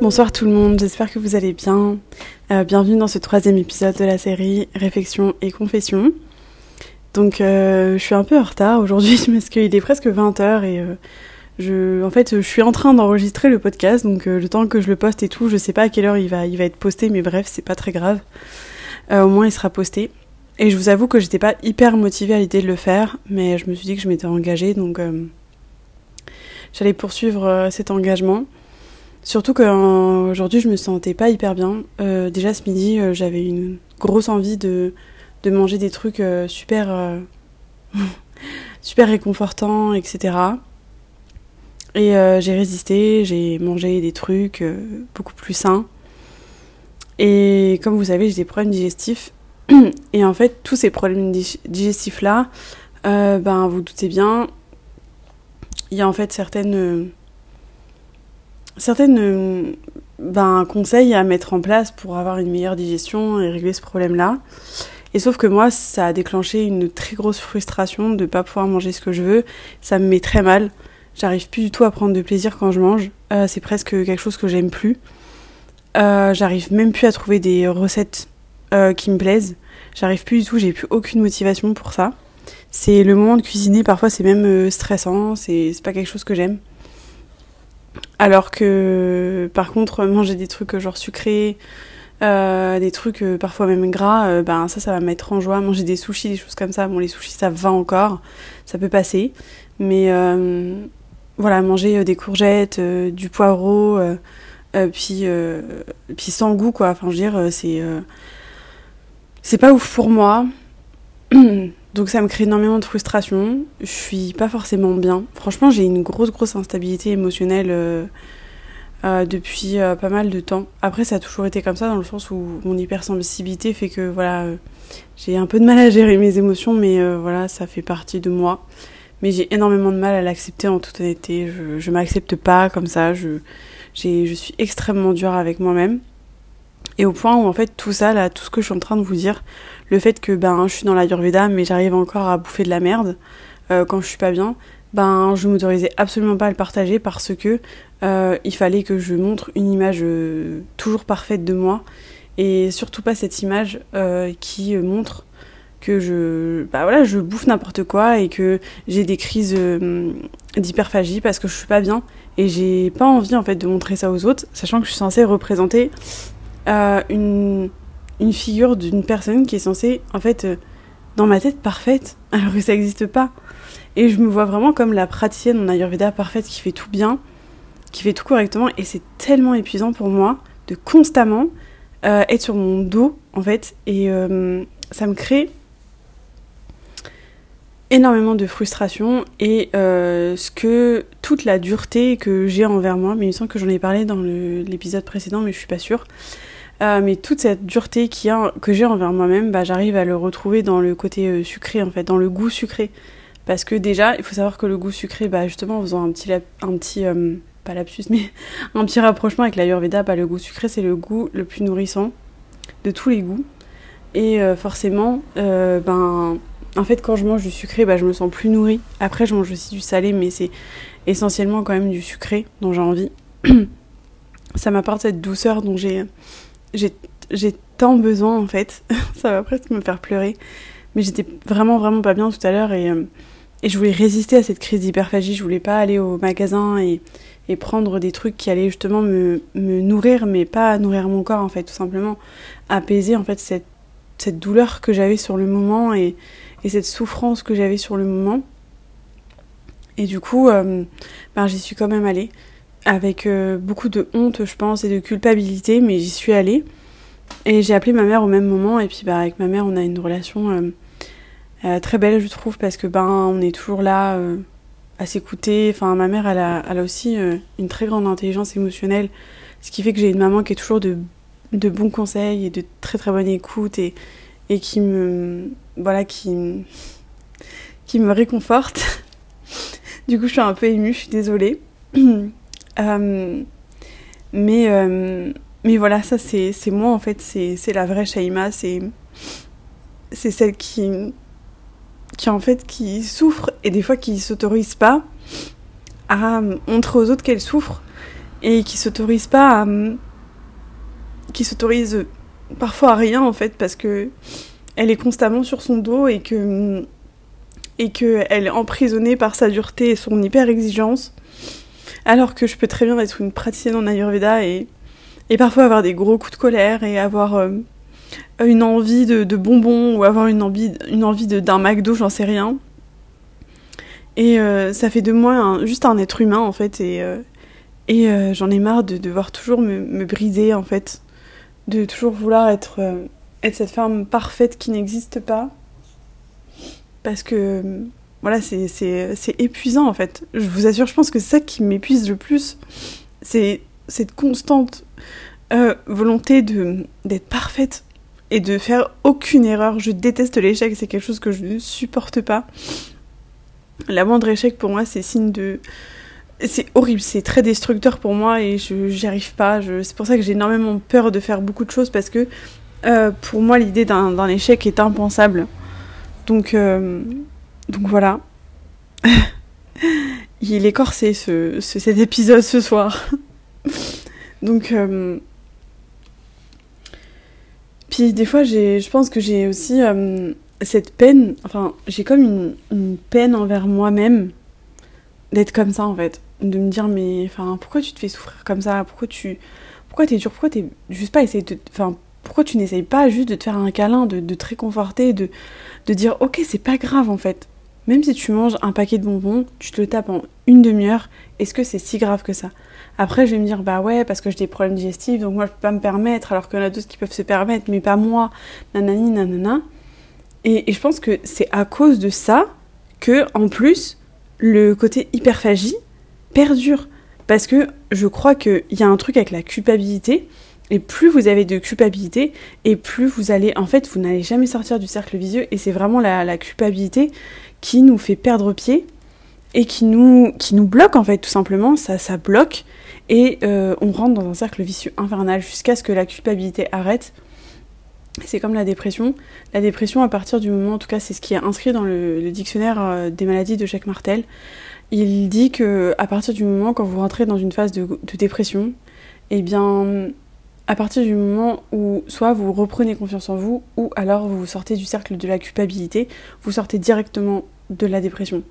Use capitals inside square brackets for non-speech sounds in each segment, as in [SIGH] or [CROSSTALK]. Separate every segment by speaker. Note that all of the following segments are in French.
Speaker 1: Bonsoir tout le monde, j'espère que vous allez bien. Euh, bienvenue dans ce troisième épisode de la série Réflexion et Confession. Donc euh, je suis un peu en retard aujourd'hui [LAUGHS] parce qu'il est presque 20h et euh, je, en fait je suis en train d'enregistrer le podcast donc le temps que je le poste et tout, je sais pas à quelle heure il va, il va être posté mais bref c'est pas très grave. au moins il sera posté. Et je vous avoue que j'étais pas hyper motivée à l'idée de le faire mais je me suis dit que je m'étais engagée donc j'allais poursuivre cet engagement. Surtout qu'aujourd'hui, je me sentais pas hyper bien. Euh, déjà ce midi, euh, j'avais une grosse envie de, de manger des trucs euh, super, [LAUGHS] super réconfortants, etc. Et j'ai résisté, j'ai mangé des trucs beaucoup plus sains. Et comme vous savez, j'ai des problèmes digestifs. [CLEARS THROAT] Et en fait, tous ces problèmes digestifs-là, ben, vous doutez bien, il y a en fait certaines euh, ben, conseils à mettre en place pour avoir une meilleure digestion et régler ce problème-là. Et sauf que moi, ça a déclenché une très grosse frustration de ne pas pouvoir manger ce que je veux. Ça me met très mal. J'arrive plus du tout à prendre de plaisir quand je mange. Euh, c'est presque quelque chose que j'aime plus. Euh, j'arrive même plus à trouver des recettes qui me plaisent. J'arrive plus du tout, j'ai plus aucune motivation pour ça. C'est le moment de cuisiner, parfois c'est même stressant, c'est pas quelque chose que j'aime. Alors que par contre manger des trucs genre sucrés, euh, des trucs euh, parfois même gras, euh, ben ça ça va mettre en joie. Manger des sushis, des choses comme ça, bon les sushis ça va encore, ça peut passer. Mais voilà, manger des courgettes, du poireau, puis, puis sans goût quoi. Enfin je veux dire, c'est c'est pas ouf pour moi. [CLEARS THROAT] Donc ça me crée énormément de frustration. Je suis pas forcément bien. Franchement, j'ai une grosse grosse instabilité émotionnelle euh, euh, depuis euh, pas mal de temps. Après, ça a toujours été comme ça dans le sens où mon hypersensibilité fait que voilà, j'ai un peu de mal à gérer mes émotions, mais voilà, ça fait partie de moi. Mais j'ai énormément de mal à l'accepter en toute honnêteté. Je, je m'accepte pas comme ça. Je, je suis extrêmement dure avec moi-même. Et au point où en fait tout ça là, tout ce que je suis en train de vous dire, le fait que ben je suis dans la Yurveda mais j'arrive encore à bouffer de la merde euh, quand je suis pas bien, ben je m'autorisais absolument pas à le partager parce que euh, il fallait que je montre une image euh, toujours parfaite de moi et surtout pas cette image qui montre que je bah voilà je bouffe n'importe quoi et que j'ai des crises d'hyperphagie parce que je suis pas bien et j'ai pas envie en fait de montrer ça aux autres sachant que je suis censée représenter une, une figure d'une personne qui est censée, en fait, euh, dans ma tête, parfaite, [LAUGHS] alors que ça n'existe pas. Et je me vois vraiment comme la praticienne en Ayurveda parfaite qui fait tout bien, qui fait tout correctement, et c'est tellement épuisant pour moi de constamment euh, être sur mon dos, en fait, et euh, ça me crée énormément de frustration et ce que toute la dureté que j'ai envers moi, mais il me semble que j'en ai parlé dans l'épisode précédent, mais je suis pas sûre. Euh, mais toute cette dureté a, que j'ai envers moi-même, bah, j'arrive à le retrouver dans le côté euh, sucré, en fait, dans le goût sucré. Parce que déjà, il faut savoir que le goût sucré, bah, justement, en faisant un petit, un petit euh, pas lapsus, mais [LAUGHS] un petit rapprochement avec l'Ayurveda, bah, le goût sucré, c'est le goût le plus nourrissant de tous les goûts. Et forcément, ben, en fait, quand je mange du sucré, bah, je me sens plus nourrie. Après, je mange aussi du salé, mais c'est essentiellement quand même du sucré dont j'ai envie. [CLEARS THROAT] Ça m'apporte cette douceur dont j'ai j'ai tant besoin en fait. [LAUGHS] ça va presque me faire pleurer. Mais j'étais vraiment vraiment pas bien tout à l'heure et, euh, et, je voulais résister à cette crise d'hyperphagie. Je voulais pas aller au magasin et, et prendre des trucs qui allaient justement me, me, nourrir, mais pas nourrir mon corps en fait, tout simplement apaiser en fait cette, cette douleur que j'avais sur le moment et, et cette souffrance que j'avais sur le moment. Et du coup, euh, ben, j'y suis quand même allée avec euh, beaucoup de honte, je pense, et de culpabilité, mais j'y suis allée. Et j'ai appelé ma mère au même moment, et puis bah, avec ma mère, on a une relation euh, euh, très belle, je trouve, parce que ben, on est toujours là à s'écouter. Enfin, ma mère, elle a, elle a aussi une très grande intelligence émotionnelle, ce qui fait que j'ai une maman qui est toujours de, de bons conseils et de très très bonne écoute, et, et qui me. Voilà, qui, qui me réconforte. [LAUGHS] Du coup, je suis un peu émue, je suis désolée. [CLEARS THROAT] Euh, mais, euh, mais voilà, ça c'est moi en fait, c'est la vraie Shaima, c'est celle qui, qui en fait qui souffre et des fois qui s'autorise pas à montrer aux autres qu'elle souffre et qui s'autorise pas à qui s'autorise parfois à rien en fait parce que elle est constamment sur son dos et que et qu'elle est emprisonnée par sa dureté et son hyper exigence alors que je peux très bien être une praticienne en Ayurveda et, et parfois avoir des gros coups de colère et avoir euh, une envie de, bonbons ou avoir une envie, une envie d'un McDo, j'en sais rien. Et euh, ça fait de moi juste un être humain en fait et, euh, et j'en ai marre de devoir toujours me, me, briser en fait, de toujours vouloir être, être cette femme parfaite qui n'existe pas. Parce que voilà, c'est épuisant en fait. Je vous assure, je pense que c'est ça qui m'épuise le plus. C'est cette constante euh, volonté d'être parfaite et de faire aucune erreur. Je déteste l'échec, c'est quelque chose que je ne supporte pas. La moindre échec pour moi, c'est signe de. C'est horrible, c'est très destructeur pour moi et je n'y arrive pas. C'est pour ça que j'ai énormément peur de faire beaucoup de choses parce que euh, pour moi, l'idée d'un échec est impensable. Donc. Euh, donc voilà. [LAUGHS] Il est corsé ce, cet épisode ce soir. [LAUGHS] Donc. Euh, des fois, je pense que j'ai aussi euh, cette peine. Enfin, j'ai comme une, peine envers moi-même d'être comme ça en fait. De me dire, mais enfin, pourquoi tu te fais souffrir comme ça? Pourquoi tu. Pourquoi t'es dur? Pourquoi juste pas essayé de. Enfin, pourquoi tu n'essayes pas juste de te faire un câlin, de, de te réconforter, de, de dire, ok, c'est pas grave en fait. Même si tu manges un paquet de bonbons, tu te le tapes en une demi-heure, est-ce que c'est si grave que ça? Après, je vais me dire, bah ouais, parce que j'ai des problèmes digestifs, donc moi je peux pas me permettre, alors qu'il y en a d'autres qui peuvent se permettre, mais pas moi, nanani, nanana. Et, je pense que c'est à cause de ça que, en plus, le côté hyperphagie perdure. Parce que je crois qu'il y a un truc avec la culpabilité, et plus vous avez de culpabilité, et plus vous allez, en fait, vous n'allez jamais sortir du cercle vicieux, et c'est vraiment la culpabilité qui nous fait perdre pied et qui nous, bloque en fait tout simplement, ça, ça bloque et euh, on rentre dans un cercle vicieux infernal jusqu'à ce que la culpabilité arrête. C'est comme la dépression. La dépression, à partir du moment, en tout cas, c'est ce qui est inscrit dans le, dictionnaire euh, des maladies de Jacques Martel. Il dit que à partir du moment quand vous rentrez dans une phase de, de dépression, eh bien, à partir du moment où soit vous reprenez confiance en vous, ou alors vous sortez du cercle de la culpabilité, vous sortez directement de la dépression.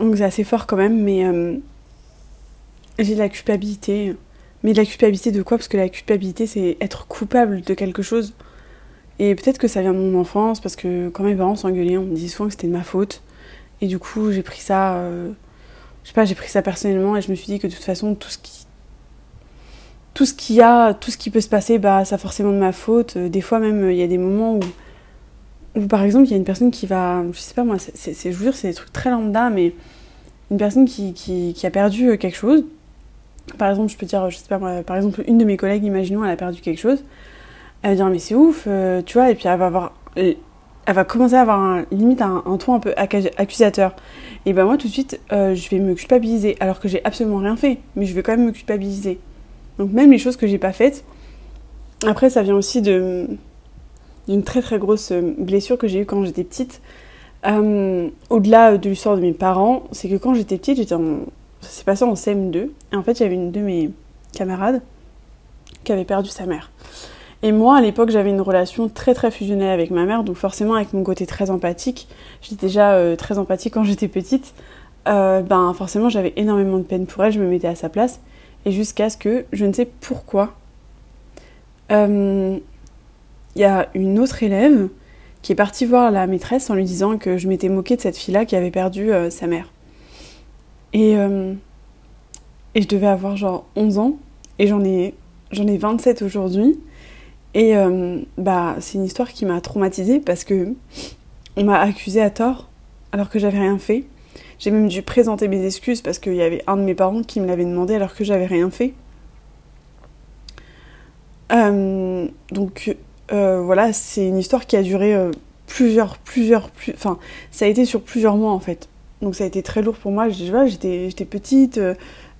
Speaker 1: Donc c'est assez fort quand même, mais euh, j'ai de la culpabilité. Mais de la culpabilité de quoi? Parce que la culpabilité, c'est être coupable de quelque chose. Et peut-être que ça vient de mon enfance, parce que quand mes parents s'engueulaient, on me disait souvent que c'était de ma faute. Et du coup, j'ai pris ça... Euh, je sais pas, j'ai pris ça personnellement et je me suis dit que de toute façon, tout ce qui tout ce qu'il y a, tout ce qui peut se passer, bah, ça forcément de ma faute. Euh, des fois même, il y a des moments où, par exemple, il y a une personne qui va, je sais pas moi, c'est, je vous jure, c'est des trucs très lambda, mais une personne qui, qui, a perdu euh, quelque chose. Par exemple, je peux dire, je sais pas moi, par exemple, une de mes collègues, imaginons, elle a perdu quelque chose. Elle va dire, mais c'est ouf, euh, tu vois, et puis elle va avoir, elle va commencer à avoir un, limite un, ton un peu accusateur. Et ben moi, tout de suite, je vais me culpabiliser, alors que j'ai absolument rien fait, mais je vais quand même me culpabiliser. Donc même les choses que j'ai pas faites. Après, ça vient aussi d'une très très grosse blessure que j'ai eue quand j'étais petite. Euh, au-delà de l'histoire de mes parents, c'est que quand j'étais petite, j'étais ça s'est passé en CM2. Et en fait, avait une de mes camarades qui avait perdu sa mère. Et moi, à l'époque, j'avais une relation très très fusionnelle avec ma mère, donc forcément avec mon côté très empathique. J'étais déjà euh, très empathique quand [LAUGHS] j'étais petite. Euh, ben forcément, j'avais énormément de peine pour elle, je me mettais à sa place et jusqu'à ce que, je ne sais pourquoi, il euh, y a une autre élève qui est partie voir la maîtresse en lui disant que je m'étais moquée de cette fille-là qui avait perdu euh, sa mère. Et, euh, et je devais avoir genre 11 ans, et j'en ai, j'en ai 27 aujourd'hui. Et bah, c'est une histoire qui m'a traumatisée parce que on m'a accusée à tort alors que j'avais rien fait. J'ai même dû présenter mes excuses parce qu'il y avait un de mes parents qui me l'avait demandé alors que j'avais rien fait. Euh, donc euh, voilà, c'est une histoire qui a duré euh, plusieurs, plusieurs, enfin, ça a été sur plusieurs mois en fait. Donc ça a été très lourd pour moi. J'étais petite,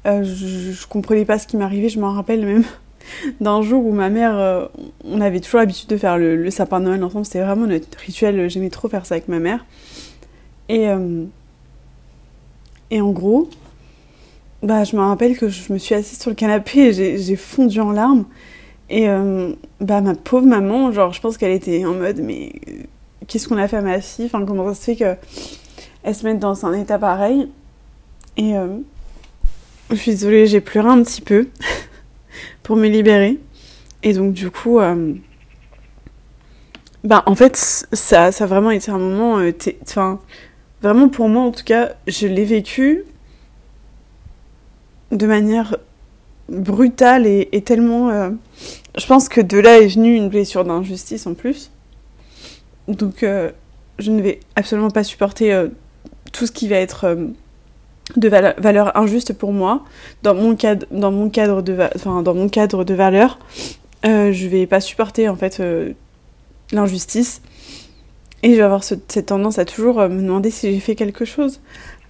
Speaker 1: je, je, comprenais pas ce qui m'arrivait. Je m'en rappelle même [LAUGHS] d'un jour où ma mère, on avait toujours l'habitude de faire le, le, sapin de Noël ensemble. C'était vraiment notre rituel. J'aimais trop faire ça avec ma mère. Et, et en gros, bah, je me rappelle que je me suis assise sur le canapé et j'ai fondu en larmes. Et euh, bah, ma pauvre maman, genre, je pense qu'elle était en mode, mais euh, qu'est-ce qu'on a fait à ma fille? Comment ça se fait qu'elle se mette dans un état pareil? Et euh, je suis désolée, j'ai pleuré un petit peu [LAUGHS] pour me libérer. Et donc, du coup, bah, en fait, ça, ça a vraiment été un moment. Enfin, vraiment pour moi, en tout cas, je l'ai vécu de manière brutale et, tellement. Euh, je pense que de là est venue une blessure d'injustice en plus. Donc, euh, je ne vais absolument pas supporter euh, tout ce qui va être de valeur, injuste pour moi dans mon cadre, dans mon cadre de, enfin, dans mon cadre de valeur. je vais pas supporter en fait l'injustice et je vais avoir cette tendance à toujours me demander si j'ai fait quelque chose.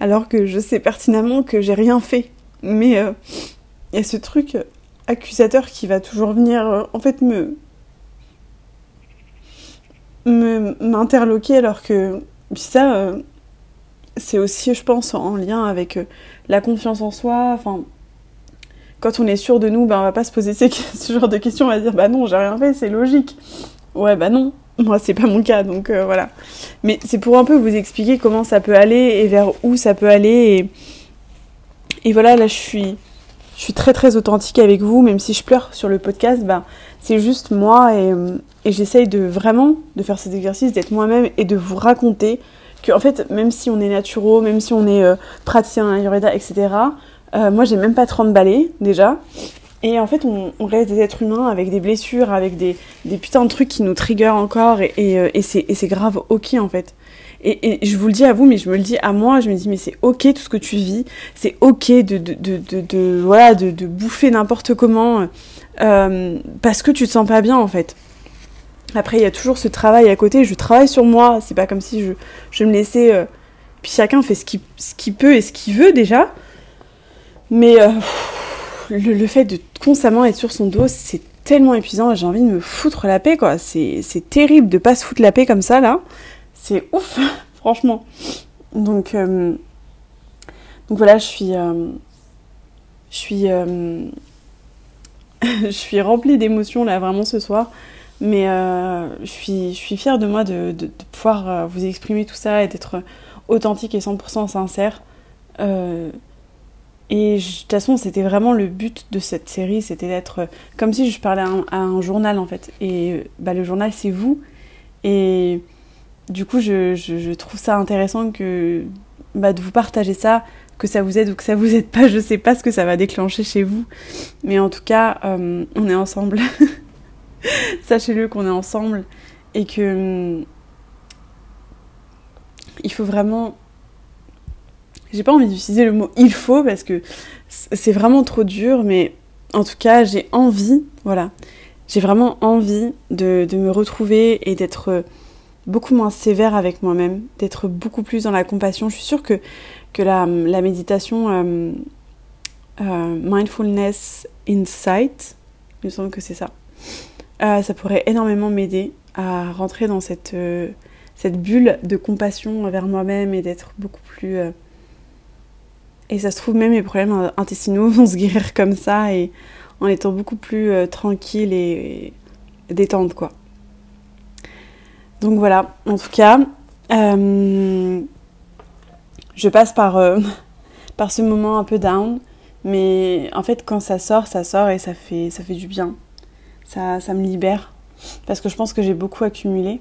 Speaker 1: Alors que je sais pertinemment que j'ai rien fait. Mais il euh, y a ce truc accusateur qui va toujours venir, euh, en fait, me m'interloquer alors que ça euh, c'est aussi je pense en lien avec la confiance en soi. Enfin quand on est sûr de nous ben on va pas se poser [LAUGHS] ce genre de questions. On va dire bah non j'ai rien fait c'est logique ouais bah non [LAUGHS] moi c'est pas mon cas donc voilà mais c'est pour un peu vous expliquer comment ça peut aller et vers où ça peut aller et voilà, là, je suis, je suis très très authentique avec vous, même si je pleure sur le podcast, bah, c'est juste moi et, euh, j'essaye de vraiment de faire cet exercice, d'être moi-même et de vous raconter que, en fait, même si on est naturaux, même si on est euh, praticien Ayurveda, etc., euh, moi j'ai même pas 30 balais déjà. Et en fait, on, reste des êtres humains avec des blessures, avec des, des putains de trucs qui nous triggerent encore, et, et, c'est grave ok en fait. Et, je vous le dis à vous, mais je me le dis à moi, je me dis, mais c'est ok tout ce que tu vis, c'est ok de, voilà, de, bouffer n'importe comment, euh, parce que tu te sens pas bien en fait. Après, il y a toujours ce travail à côté, je travaille sur moi, c'est pas comme si je, je me laissais... Euh, puis chacun fait ce qu'il ce peut et ce qu'il veut déjà. Mais euh, le, fait de constamment être sur son dos, c'est tellement épuisant, j'ai envie de me foutre la paix, quoi. C'est terrible de pas se foutre la paix comme ça, là c'est ouf, [LAUGHS] franchement. Donc, euh, donc voilà, je suis, euh, je suis, euh, [LAUGHS] je suis remplie d'émotions là vraiment ce soir. Mais je suis, je fière de moi de, de, pouvoir vous exprimer tout ça et d'être authentique et 100% sincère. Et de toute façon, c'était vraiment le but de cette série, c'était d'être comme si je parlais à un, journal en fait. Et bah, le journal, c'est vous. Et du coup, je, trouve ça intéressant que bah, de vous partager ça, que ça vous aide ou que ça vous aide pas. Je sais pas ce que ça va déclencher chez vous, mais en tout cas, euh, on est ensemble. [LAUGHS] Sachez-le qu'on est ensemble et que hum, il faut vraiment. J'ai pas envie d'utiliser le mot il faut parce que c'est vraiment trop dur, mais en tout cas, j'ai envie, voilà, j'ai vraiment envie de, de me retrouver et d'être beaucoup moins sévère avec moi-même, d'être beaucoup plus dans la compassion. Je suis sûre que, que la, la méditation euh, euh, Mindfulness Insight, il me semble que c'est ça, euh, ça pourrait énormément m'aider à rentrer dans cette, cette bulle de compassion envers moi-même et d'être beaucoup plus... et ça se trouve, même mes problèmes intestinaux [LAUGHS] vont se guérir comme ça et en étant beaucoup plus tranquille et, et détente, quoi. Donc voilà, en tout cas, euh, je passe par, euh, [LAUGHS] par ce moment un peu down, mais en fait quand ça sort, ça sort et ça fait, ça fait du bien. Ça, ça me libère, parce que je pense que j'ai beaucoup accumulé.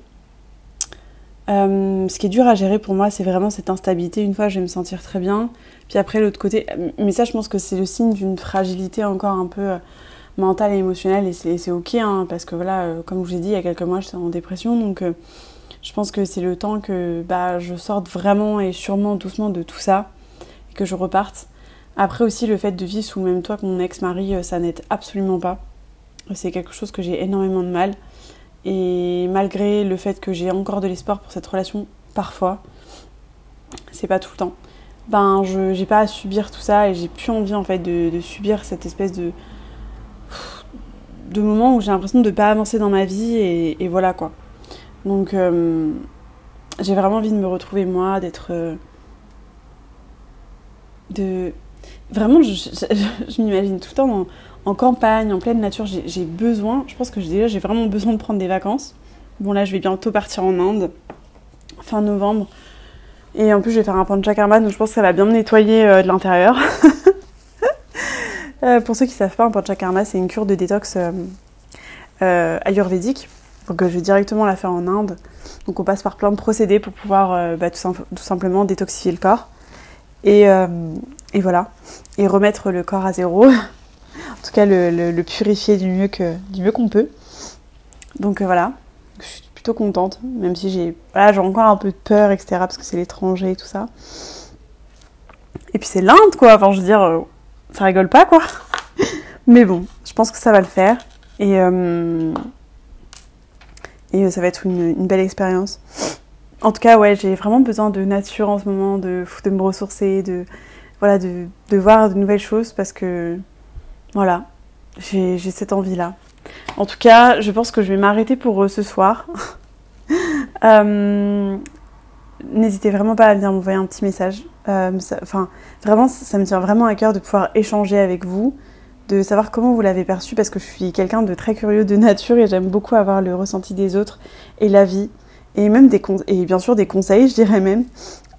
Speaker 1: Euh, ce qui est dur à gérer pour moi, c'est vraiment cette instabilité. Une fois, je vais me sentir très bien, puis après l'autre côté, mais ça, je pense que c'est le signe d'une fragilité encore un peu mentale et émotionnelle. Et c'est ok hein, parce que voilà euh, comme je vous ai dit il y a quelques mois j'étais en dépression. Donc euh, je pense que c'est le temps que bah, je sorte vraiment et sûrement doucement de tout ça et que je reparte. Après aussi le fait de vivre sous le même toit que mon ex-mari euh, ça n'aide absolument pas. C'est quelque chose que j'ai énormément de mal et malgré le fait que j'ai encore de l'espoir pour cette relation parfois c'est pas tout le temps ben je j'ai pas à subir tout ça et j'ai plus envie en fait de, subir cette espèce de de moment où j'ai l'impression de pas avancer dans ma vie et, voilà quoi. Donc euh, j'ai vraiment envie de me retrouver moi, d'être euh, de vraiment je, je, je m'imagine tout le temps en, en, campagne, en pleine nature. J'ai besoin, je pense que déjà j'ai vraiment besoin de prendre des vacances. Bon là je vais bientôt partir en Inde fin novembre. Et en plus, je vais faire un panchakarma, donc je pense que ça va bien me nettoyer euh, de l'intérieur. [LAUGHS] euh, pour ceux qui ne savent pas, un panchakarma, c'est une cure de détox euh, ayurvédique. Donc je vais directement la faire en Inde. Donc on passe par plein de procédés pour pouvoir bah, tout, sim tout, simplement détoxifier le corps. Et, voilà. Et remettre le corps à zéro. [LAUGHS] en tout cas, le, purifier du mieux que du mieux qu'on peut. Donc voilà. Je suis plutôt contente, même si j'ai voilà, j'ai encore un peu de peur, etc. Parce que c'est l'étranger et tout ça. Et puis c'est l'Inde, quoi. Enfin, je veux dire, euh, ça rigole pas, quoi. [LAUGHS] Mais bon, je pense que ça va le faire. Et, euh, et ça va être une, une belle expérience. En tout cas, ouais, j'ai vraiment besoin de nature en ce moment, de, de me ressourcer, de, voilà, de, de voir de nouvelles choses parce que, voilà, j'ai cette envie-là. En tout cas, je pense que je vais m'arrêter pour ce soir. [LAUGHS] euh, N'hésitez vraiment pas à venir m'envoyer un petit message. Euh, enfin, vraiment, ça me tient vraiment à cœur de pouvoir échanger avec vous, de savoir comment vous l'avez perçu, parce que je suis quelqu'un de très curieux de [LAUGHS] nature et j'aime beaucoup avoir le ressenti des autres et la vie, et même des et bien sûr des conseils, je dirais même.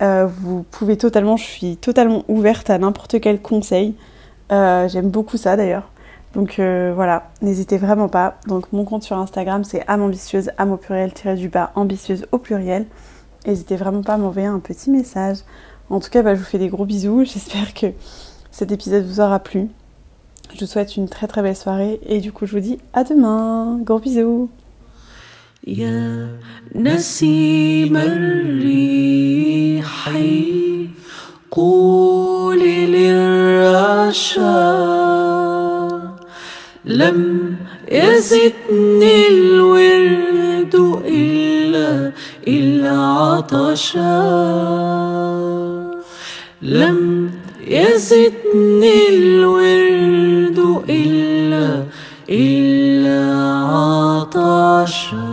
Speaker 1: Euh, vous pouvez totalement, je suis totalement ouverte à n'importe quel conseil. Euh, j'aime beaucoup ça d'ailleurs. Donc euh, voilà, n'hésitez vraiment pas. Donc mon compte sur Instagram c'est amambitieuse, am au pluriel tiré du bas, ambitieuse au pluriel. N'hésitez vraiment pas à m'envoyer un petit message. En tout cas, bah, je vous fais des gros bisous. [LAUGHS] J'espère que cet épisode vous aura plu. Je vous souhaite une très très belle soirée et du coup je vous dis à demain. Gros bisous.
Speaker 2: يا نسيم الريح قولي للرشا لم يزدني الورد إلا إلا عطشا. لم يزدني الورد إلا إلا عطشا.